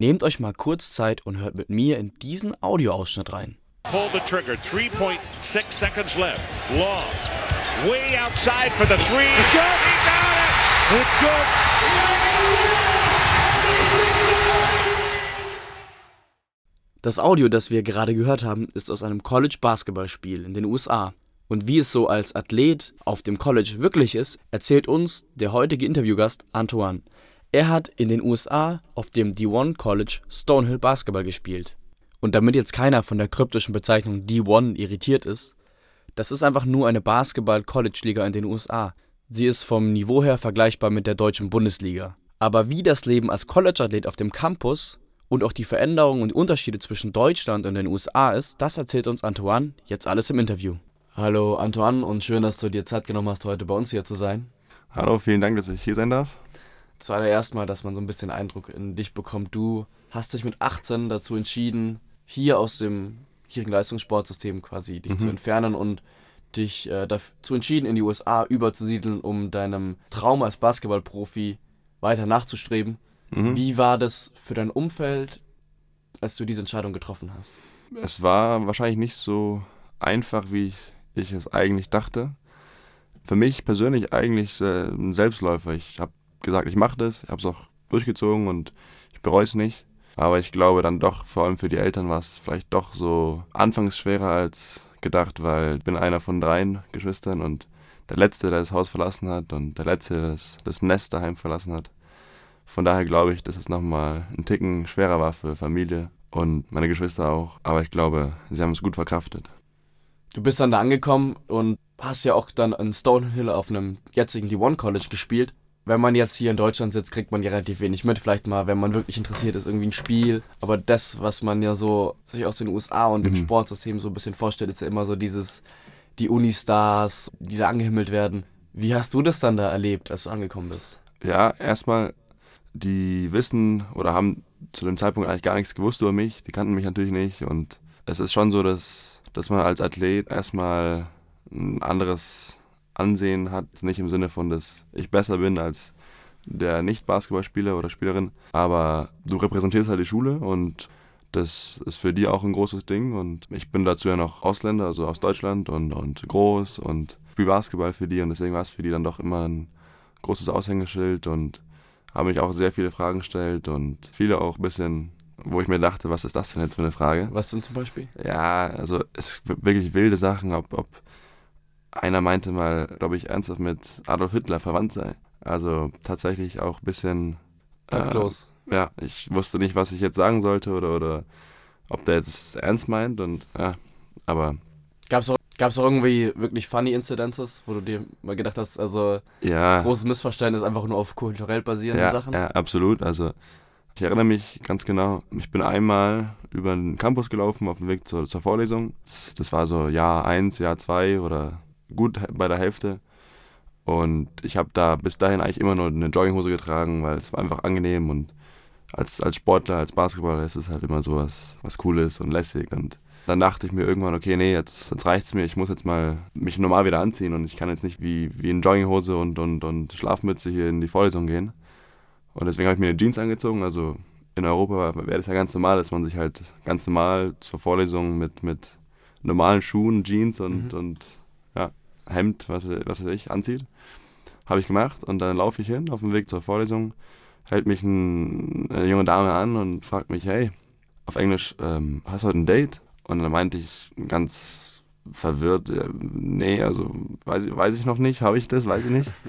Nehmt euch mal kurz Zeit und hört mit mir in diesen Audioausschnitt rein. Pull the trigger. 3.6 seconds left. Long. Way outside for the three. It's good. He got it. It's good. Das Audio, das wir gerade gehört haben, ist aus einem College-Basketballspiel in den USA. Und wie es so als Athlet auf dem College wirklich ist, erzählt uns der heutige Interviewgast Antoine. Er hat in den USA auf dem D1 College Stonehill Basketball gespielt. Und damit jetzt keiner von der kryptischen Bezeichnung D1 irritiert ist, das ist einfach nur eine Basketball-College-Liga in den USA. Sie ist vom Niveau her vergleichbar mit der deutschen Bundesliga. Aber wie das Leben als College-Athlet auf dem Campus und auch die Veränderungen und Unterschiede zwischen Deutschland und den USA ist, das erzählt uns Antoine jetzt alles im Interview. Hallo Antoine und schön, dass du dir Zeit genommen hast, heute bei uns hier zu sein. Hallo, vielen Dank, dass ich hier sein darf. Zuallererst mal, dass man so ein bisschen Eindruck in dich bekommt. Du hast dich mit 18 dazu entschieden, hier aus dem hierigen Leistungssportsystem quasi dich mhm. zu entfernen und dich äh, dazu entschieden, in die USA überzusiedeln, um deinem Traum als Basketballprofi weiter nachzustreben. Mhm. Wie war das für dein Umfeld, als du diese Entscheidung getroffen hast? Es war wahrscheinlich nicht so einfach, wie ich, ich es eigentlich dachte. Für mich persönlich eigentlich ein Selbstläufer. Ich habe gesagt, ich mache das, ich habe es auch durchgezogen und ich bereue es nicht. Aber ich glaube dann doch, vor allem für die Eltern war es vielleicht doch so anfangs schwerer als gedacht, weil ich bin einer von dreien Geschwistern und der Letzte, der das Haus verlassen hat und der Letzte, der das, das Nest daheim verlassen hat. Von daher glaube ich, dass es nochmal ein Ticken schwerer war für Familie und meine Geschwister auch. Aber ich glaube, sie haben es gut verkraftet. Du bist dann da angekommen und hast ja auch dann in Stonehill auf einem jetzigen D1 College gespielt wenn man jetzt hier in Deutschland sitzt, kriegt man ja relativ wenig mit. Vielleicht mal, wenn man wirklich interessiert ist, irgendwie ein Spiel. Aber das, was man ja so sich aus den USA und dem mhm. Sportsystem so ein bisschen vorstellt, ist ja immer so dieses, die Uni-Stars, die da angehimmelt werden. Wie hast du das dann da erlebt, als du angekommen bist? Ja, erstmal, die wissen oder haben zu dem Zeitpunkt eigentlich gar nichts gewusst über mich. Die kannten mich natürlich nicht. Und es ist schon so, dass, dass man als Athlet erstmal ein anderes Ansehen hat, nicht im Sinne von, dass ich besser bin als der Nicht-Basketballspieler oder Spielerin, aber du repräsentierst halt die Schule und das ist für die auch ein großes Ding und ich bin dazu ja noch Ausländer, also aus Deutschland und, und groß und spiele Basketball für die und deswegen war es für die dann doch immer ein großes Aushängeschild und habe mich auch sehr viele Fragen gestellt und viele auch ein bisschen, wo ich mir dachte, was ist das denn jetzt für eine Frage? Was sind zum Beispiel? Ja, also es wirklich wilde Sachen, ob, ob einer meinte mal, glaube ich, ernsthaft mit Adolf Hitler verwandt sei. Also tatsächlich auch ein bisschen. Taktlos. Äh, ja, ich wusste nicht, was ich jetzt sagen sollte oder, oder ob der jetzt ernst meint und ja, aber. Gab es auch, gab's auch irgendwie wirklich funny Incidences, wo du dir mal gedacht hast, also ja. großes Missverständnis einfach nur auf kulturell basierenden ja, Sachen? Ja, absolut. Also ich erinnere mich ganz genau, ich bin einmal über den Campus gelaufen auf dem Weg zur, zur Vorlesung. Das, das war so Jahr 1, Jahr 2 oder gut bei der Hälfte. Und ich habe da bis dahin eigentlich immer nur eine Jogginghose getragen, weil es war einfach angenehm und als, als Sportler, als Basketballer ist es halt immer so was, was Cooles und lässig. Und dann dachte ich mir irgendwann, okay, nee, jetzt, jetzt reicht's mir, ich muss jetzt mal mich normal wieder anziehen und ich kann jetzt nicht wie, wie in Jogginghose und, und, und Schlafmütze hier in die Vorlesung gehen. Und deswegen habe ich mir eine Jeans angezogen. Also in Europa wäre das ja ganz normal, dass man sich halt ganz normal zur Vorlesung mit, mit normalen Schuhen, Jeans und, mhm. und Hemd, was, was weiß ich, anzieht. Habe ich gemacht und dann laufe ich hin auf dem Weg zur Vorlesung, hält mich ein, eine junge Dame an und fragt mich, hey, auf Englisch, ähm, hast du heute ein Date? Und dann meinte ich ganz verwirrt, äh, nee, also weiß, weiß ich noch nicht, habe ich das, weiß ich nicht.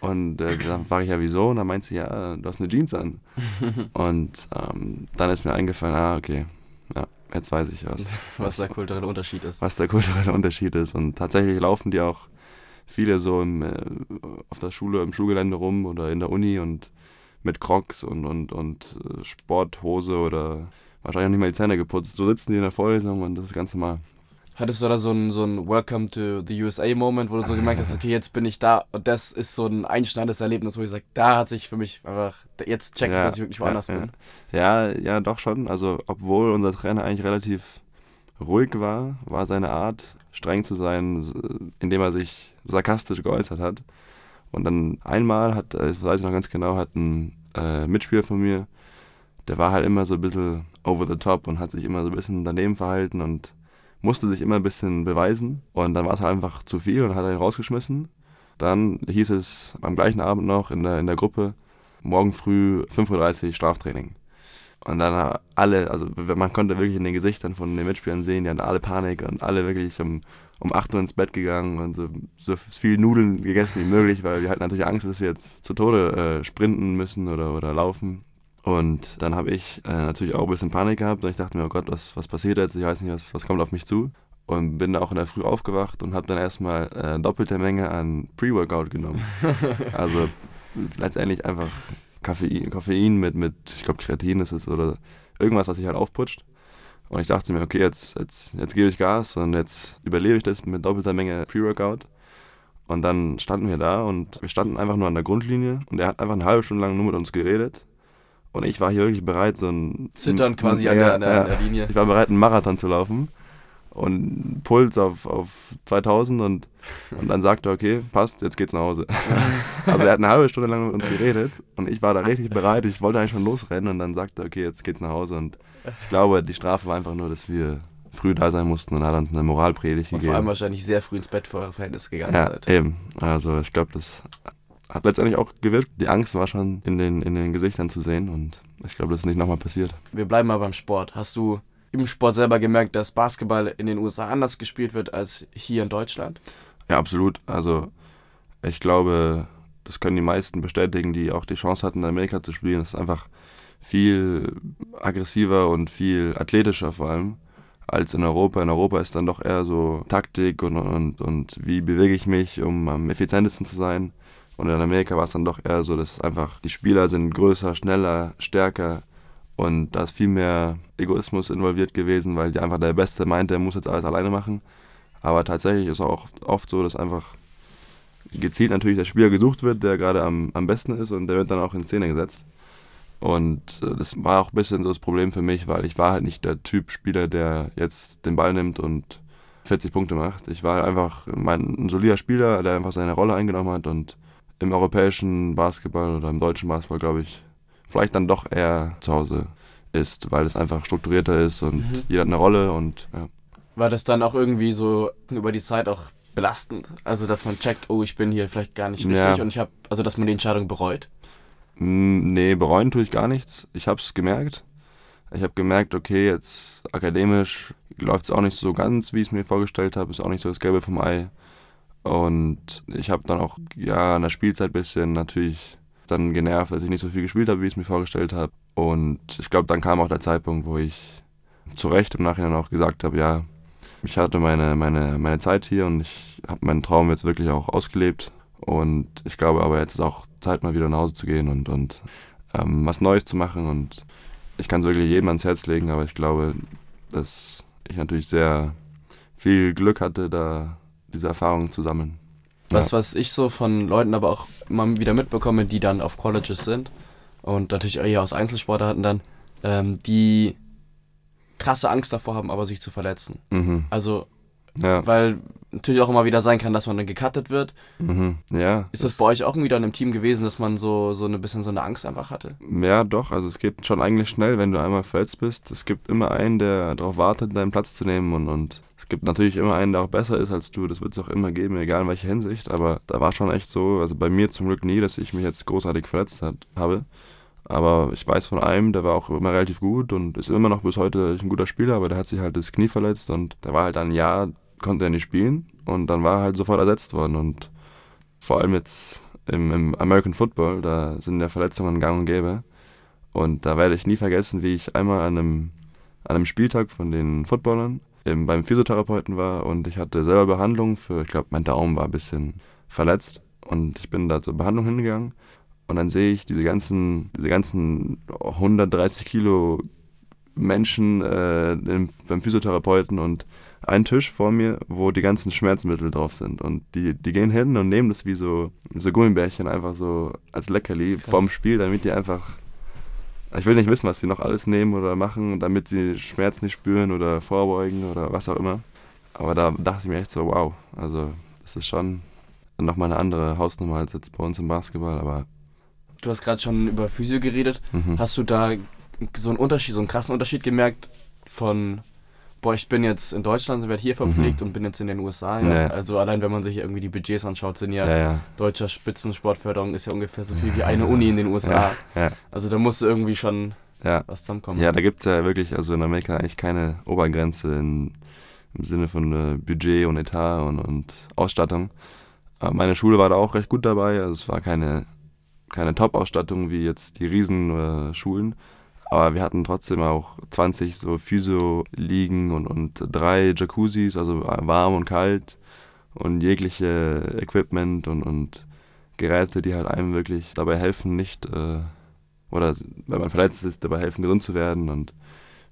Und äh, dann frage ich ja, wieso? Und dann meint sie, ja, du hast eine Jeans an. und ähm, dann ist mir eingefallen, ah, okay, ja, Jetzt weiß ich was. Was der kulturelle Unterschied ist. Was der kulturelle Unterschied ist. Und tatsächlich laufen die auch viele so im, äh, auf der Schule, im Schulgelände rum oder in der Uni und mit Crocs und, und, und äh, Sporthose oder wahrscheinlich auch nicht mal die Zähne geputzt. So sitzen die in der Vorlesung und das ist ganz normal. Hattest du da so ein, so ein Welcome to the USA-Moment, wo du so gemerkt hast, okay, jetzt bin ich da und das ist so ein einschneidendes Erlebnis, wo ich sage, da hat sich für mich einfach, jetzt checkt, ja, dass ich wirklich woanders ja, bin. Ja, ja, doch schon. Also, obwohl unser Trainer eigentlich relativ ruhig war, war seine Art, streng zu sein, indem er sich sarkastisch geäußert hat. Und dann einmal hat, äh, das weiß ich noch ganz genau, hat ein äh, Mitspieler von mir der war halt immer so ein bisschen over the top und hat sich immer so ein bisschen daneben verhalten und musste sich immer ein bisschen beweisen. Und dann war es halt einfach zu viel und hat ihn rausgeschmissen. Dann hieß es am gleichen Abend noch in der, in der Gruppe, morgen früh 5.30 Uhr Straftraining. Und dann alle, also man konnte wirklich in den Gesichtern von den Mitspielern sehen, die hatten alle Panik und alle wirklich um, um 8 Uhr ins Bett gegangen und so, so viel Nudeln gegessen wie möglich, weil wir hatten natürlich Angst, dass wir jetzt zu Tode äh, sprinten müssen oder, oder laufen. Und dann habe ich äh, natürlich auch ein bisschen Panik gehabt und ich dachte mir, oh Gott, was, was passiert jetzt? Ich weiß nicht, was, was kommt auf mich zu. Und bin da auch in der Früh aufgewacht und habe dann erstmal äh, doppelte Menge an Pre-Workout genommen. also letztendlich einfach Koffein, Koffein mit, mit ich glaube, Kreatin ist es oder irgendwas, was sich halt aufputscht. Und ich dachte mir, okay, jetzt, jetzt, jetzt gebe ich Gas und jetzt überlebe ich das mit doppelter Menge Pre-Workout. Und dann standen wir da und wir standen einfach nur an der Grundlinie und er hat einfach eine halbe Stunde lang nur mit uns geredet. Und ich war hier wirklich bereit, so ein. Zittern quasi an, der, an, der, an der Linie. Ich war bereit, einen Marathon zu laufen und Puls auf, auf 2000 und, und dann sagte er, okay, passt, jetzt geht's nach Hause. also er hat eine halbe Stunde lang mit uns geredet und ich war da richtig bereit, ich wollte eigentlich schon losrennen und dann sagte er, okay, jetzt geht's nach Hause und ich glaube, die Strafe war einfach nur, dass wir früh da sein mussten und hat uns eine Moralpredigt und gegeben. vor allem wahrscheinlich sehr früh ins Bett vor eurem Verhältnis gegangen ja, seid. eben. Also ich glaube, das hat letztendlich auch gewirkt. Die Angst war schon in den, in den Gesichtern zu sehen und ich glaube, das ist nicht nochmal passiert. Wir bleiben mal beim Sport. Hast du im Sport selber gemerkt, dass Basketball in den USA anders gespielt wird als hier in Deutschland? Ja, absolut. Also ich glaube, das können die meisten bestätigen, die auch die Chance hatten, in Amerika zu spielen. Es ist einfach viel aggressiver und viel athletischer vor allem als in Europa. In Europa ist dann doch eher so Taktik und, und, und wie bewege ich mich, um am effizientesten zu sein. Und in Amerika war es dann doch eher so, dass einfach die Spieler sind größer, schneller, stärker und da ist viel mehr Egoismus involviert gewesen, weil einfach der Beste meint, der muss jetzt alles alleine machen. Aber tatsächlich ist es auch oft so, dass einfach gezielt natürlich der Spieler gesucht wird, der gerade am, am besten ist und der wird dann auch in Szene gesetzt. Und äh, das war auch ein bisschen so das Problem für mich, weil ich war halt nicht der Typ Spieler, der jetzt den Ball nimmt und 40 Punkte macht. Ich war halt einfach mein, ein solider Spieler, der einfach seine Rolle eingenommen hat und im europäischen Basketball oder im deutschen Basketball, glaube ich, vielleicht dann doch eher zu Hause ist, weil es einfach strukturierter ist und mhm. jeder hat eine Rolle und ja. War das dann auch irgendwie so über die Zeit auch belastend? Also, dass man checkt, oh, ich bin hier vielleicht gar nicht richtig ja. und ich habe, also, dass man die Entscheidung bereut? Nee, bereuen tue ich gar nichts. Ich habe es gemerkt. Ich habe gemerkt, okay, jetzt akademisch läuft es auch nicht so ganz, wie ich es mir vorgestellt habe. Ist auch nicht so das Gelbe vom Ei. Und ich habe dann auch, ja, an der Spielzeit ein bisschen natürlich dann genervt, dass ich nicht so viel gespielt habe, wie ich es mir vorgestellt habe. Und ich glaube, dann kam auch der Zeitpunkt, wo ich zu Recht im Nachhinein auch gesagt habe, ja, ich hatte meine, meine, meine Zeit hier und ich habe meinen Traum jetzt wirklich auch ausgelebt. Und ich glaube aber, jetzt ist auch Zeit, mal wieder nach Hause zu gehen und, und ähm, was Neues zu machen. Und ich kann es wirklich jedem ans Herz legen, aber ich glaube, dass ich natürlich sehr viel Glück hatte, da diese Erfahrungen zu sammeln. Was, ja. was ich so von Leuten aber auch immer wieder mitbekomme, die dann auf Colleges sind und natürlich eher aus Einzelsportarten dann, ähm, die krasse Angst davor haben, aber sich zu verletzen. Mhm. Also, ja. weil natürlich auch immer wieder sein kann, dass man dann gecuttet wird. Mhm. Ja. Ist das, bei euch auch irgendwie dann im Team gewesen, dass man so, so ein bisschen so eine Angst einfach hatte? Ja, doch. Also es geht schon eigentlich schnell, wenn du einmal verletzt bist. Es gibt immer einen, der darauf wartet, deinen Platz zu nehmen und, und gibt natürlich immer einen, der auch besser ist als du. Das wird es auch immer geben, egal in welcher Hinsicht. Aber da war schon echt so, also bei mir zum Glück nie, dass ich mich jetzt großartig verletzt hat, habe. Aber ich weiß von einem, der war auch immer relativ gut und ist immer noch bis heute ein guter Spieler, aber der hat sich halt das Knie verletzt und der war halt ein Jahr, konnte er nicht spielen und dann war er halt sofort ersetzt worden. Und vor allem jetzt im, im American Football, da sind ja Verletzungen gang und gäbe. Und da werde ich nie vergessen, wie ich einmal an einem, an einem Spieltag von den Footballern im, beim Physiotherapeuten war und ich hatte selber Behandlung für, ich glaube, mein Daumen war ein bisschen verletzt und ich bin da zur Behandlung hingegangen und dann sehe ich diese ganzen, diese ganzen 130 Kilo Menschen äh, im, beim Physiotherapeuten und einen Tisch vor mir, wo die ganzen Schmerzmittel drauf sind. Und die, die gehen hin und nehmen das wie so, so Gummibärchen einfach so als Leckerli Krass. vorm Spiel, damit die einfach ich will nicht wissen, was sie noch alles nehmen oder machen, damit sie Schmerz nicht spüren oder vorbeugen oder was auch immer. Aber da dachte ich mir echt so, wow, also das ist schon nochmal eine andere Hausnummer als jetzt bei uns im Basketball, aber... Du hast gerade schon über Physio geredet. Mhm. Hast du da so einen Unterschied, so einen krassen Unterschied gemerkt von, boah, ich bin jetzt in Deutschland, werde hier verpflegt und bin jetzt in den USA. Ja. Ja. Also allein wenn man sich irgendwie die Budgets anschaut, sind ja, Ja, deutscher Spitzensportförderung ist ja ungefähr so viel wie eine Uni in den USA. Also da musste irgendwie schon was zusammenkommen. Ja, da gibt es ja wirklich, also in Amerika eigentlich keine Obergrenze in, im Sinne von äh, Budget und Etat und, und Ausstattung. Aber meine Schule war da auch recht gut dabei. Also es war keine, keine Top-Ausstattung wie jetzt die Riesenschulen. Äh. Aber wir hatten trotzdem auch 20 so Physio-Liegen und, und drei Jacuzzis, also warm und kalt und jegliche Equipment und, und Geräte, die halt einem wirklich dabei helfen, nicht äh, oder wenn man verletzt ist, dabei helfen, gesund zu werden. Und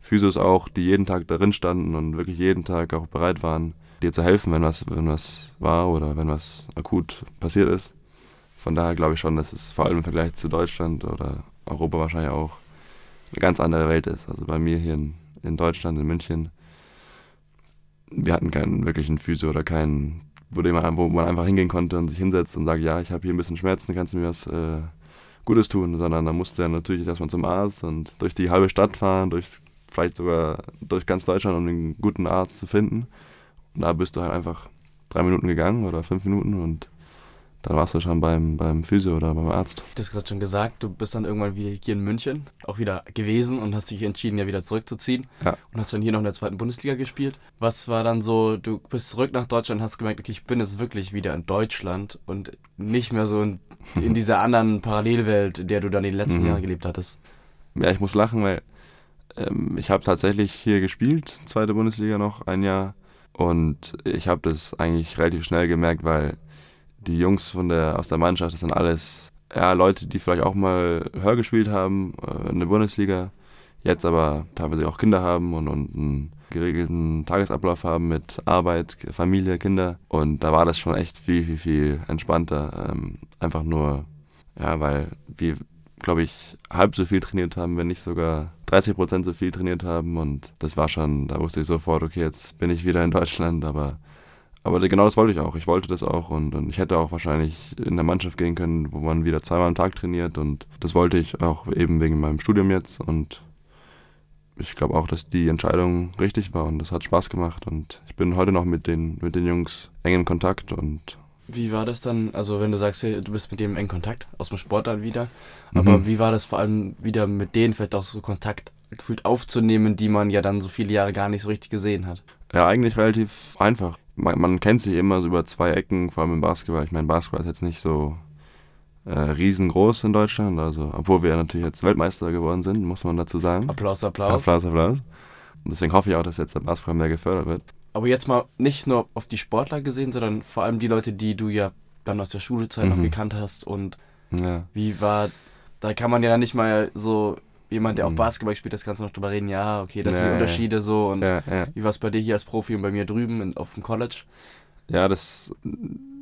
Physios auch, die jeden Tag darin standen und wirklich jeden Tag auch bereit waren, dir zu helfen, wenn was, wenn was war oder wenn was akut passiert ist. Von daher glaube ich schon, dass es vor allem im Vergleich zu Deutschland oder Europa wahrscheinlich auch eine ganz andere Welt ist. Also bei mir hier in, in Deutschland, in München, wir hatten keinen wirklichen Physio oder keinen, wo, man, wo man einfach hingehen konnte und sich hinsetzt und sagt, ja, ich habe hier ein bisschen Schmerzen, kannst du mir was äh, Gutes tun, sondern da musste er natürlich erstmal zum Arzt und durch die halbe Stadt fahren, durch, vielleicht sogar durch ganz Deutschland, um einen guten Arzt zu finden. Und da bist du halt einfach drei Minuten gegangen oder fünf Minuten und dann warst du schon beim, beim Physio oder beim Arzt. Du hast gerade schon gesagt, du bist dann irgendwann wieder hier in München auch wieder gewesen und hast dich entschieden, ja wieder zurückzuziehen. Ja. Und hast dann hier noch in der zweiten Bundesliga gespielt. Was war dann so, du bist zurück nach Deutschland und hast gemerkt, okay, ich bin jetzt wirklich wieder in Deutschland und nicht mehr so in, in dieser anderen Parallelwelt, in der du dann die letzten Mhm. Jahre gelebt hattest. Ja, ich muss lachen, weil ähm, ich habe tatsächlich hier gespielt, zweite Bundesliga noch ein Jahr. Und ich habe das eigentlich relativ schnell gemerkt, weil die Jungs von der, aus der Mannschaft, das sind alles ja, Leute, die vielleicht auch mal höher gespielt haben äh, in der Bundesliga, jetzt aber teilweise auch Kinder haben und, und einen geregelten Tagesablauf haben mit Arbeit, Familie, Kinder. Und da war das schon echt viel, viel, viel entspannter. Ähm, einfach nur, ja, weil wir, glaube ich, halb so viel trainiert haben, wenn nicht sogar 30 Prozent so viel trainiert haben. Und das war schon, da wusste ich sofort, okay, jetzt bin ich wieder in Deutschland, aber aber genau das wollte ich auch. Ich wollte das auch und, und ich hätte auch wahrscheinlich in der Mannschaft gehen können, wo man wieder zweimal am Tag trainiert und das wollte ich auch eben wegen meinem Studium jetzt und ich glaube auch, dass die Entscheidung richtig war und das hat Spaß gemacht und ich bin heute noch mit den, mit den Jungs eng in Kontakt und Wie war das dann, also wenn du sagst, du bist mit dem in engen Kontakt, aus dem Sport dann wieder, aber Mhm. wie war das vor allem wieder mit denen vielleicht auch so Kontakt gefühlt aufzunehmen, die man ja dann so viele Jahre gar nicht so richtig gesehen hat? ja, eigentlich relativ einfach. Man, man kennt sich immer so über zwei Ecken, vor allem im Basketball. Ich meine, Basketball ist jetzt nicht so äh, riesengroß in Deutschland, also obwohl wir natürlich jetzt Weltmeister geworden sind, muss man dazu sagen. Applaus, Applaus. Applaus, Applaus. Und deswegen hoffe ich auch, dass jetzt der Basketball mehr gefördert wird. Aber jetzt mal nicht nur auf die Sportler gesehen, sondern vor allem die Leute, die du ja dann aus der Schulzeit noch Mhm. gekannt hast. Und Ja. wie war, da kann man ja nicht mal so, jemand, der auch Mhm. Basketball spielt, das kannst du noch drüber reden, ja, okay, das Ja, sind die. Unterschiede so. Und Ja, ja. wie war es bei dir hier als Profi und bei mir drüben in, auf dem College? ja das,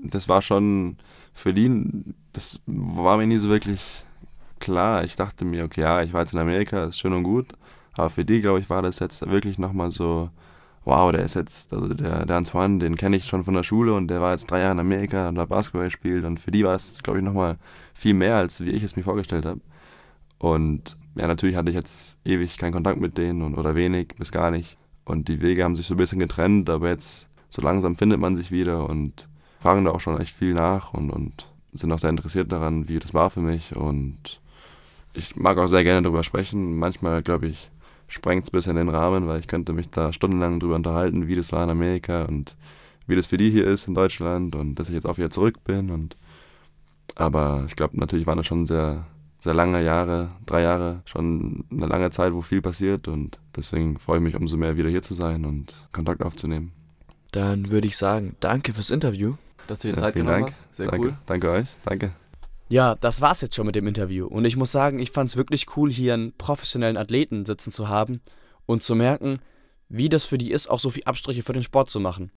das war schon für die, das war mir nie so wirklich klar. Ich dachte mir, okay, ja, ich war jetzt in Amerika, ist schön und gut. Aber für die, glaube ich, war das jetzt wirklich nochmal so, wow, der ist jetzt, also der, der Antoine, den kenne ich schon von der Schule und der war jetzt drei Jahre in Amerika und hat Basketball gespielt. Und für die war es, glaube ich, nochmal viel mehr, als wie ich es mir vorgestellt habe. Und ja, natürlich hatte ich jetzt ewig keinen Kontakt mit denen und, oder wenig bis gar nicht. Und die Wege haben sich so ein bisschen getrennt, aber jetzt so langsam findet man sich wieder und fragen da auch schon echt viel nach und, und sind auch sehr interessiert daran, wie das war für mich. Und ich mag auch sehr gerne darüber sprechen. Manchmal, glaube ich, sprengt es ein bisschen den Rahmen, weil ich könnte mich da stundenlang drüber unterhalten, wie das war in Amerika und wie das für die hier ist in Deutschland und dass ich jetzt auch wieder zurück bin. Und aber ich glaube, natürlich waren das schon sehr, sehr lange Jahre, drei Jahre, schon eine lange Zeit, wo viel passiert und deswegen freue ich mich umso mehr wieder hier zu sein und Kontakt aufzunehmen. Dann würde ich sagen, danke fürs Interview, dass du dir Ja, Zeit genommen Dank. hast. Sehr danke, cool. Danke euch. Danke. Ja, das war's jetzt schon mit dem Interview. Und ich muss sagen, ich fand's wirklich cool, hier einen professionellen Athleten sitzen zu haben und zu merken, wie das für die ist, auch so viel Abstriche für den Sport zu machen.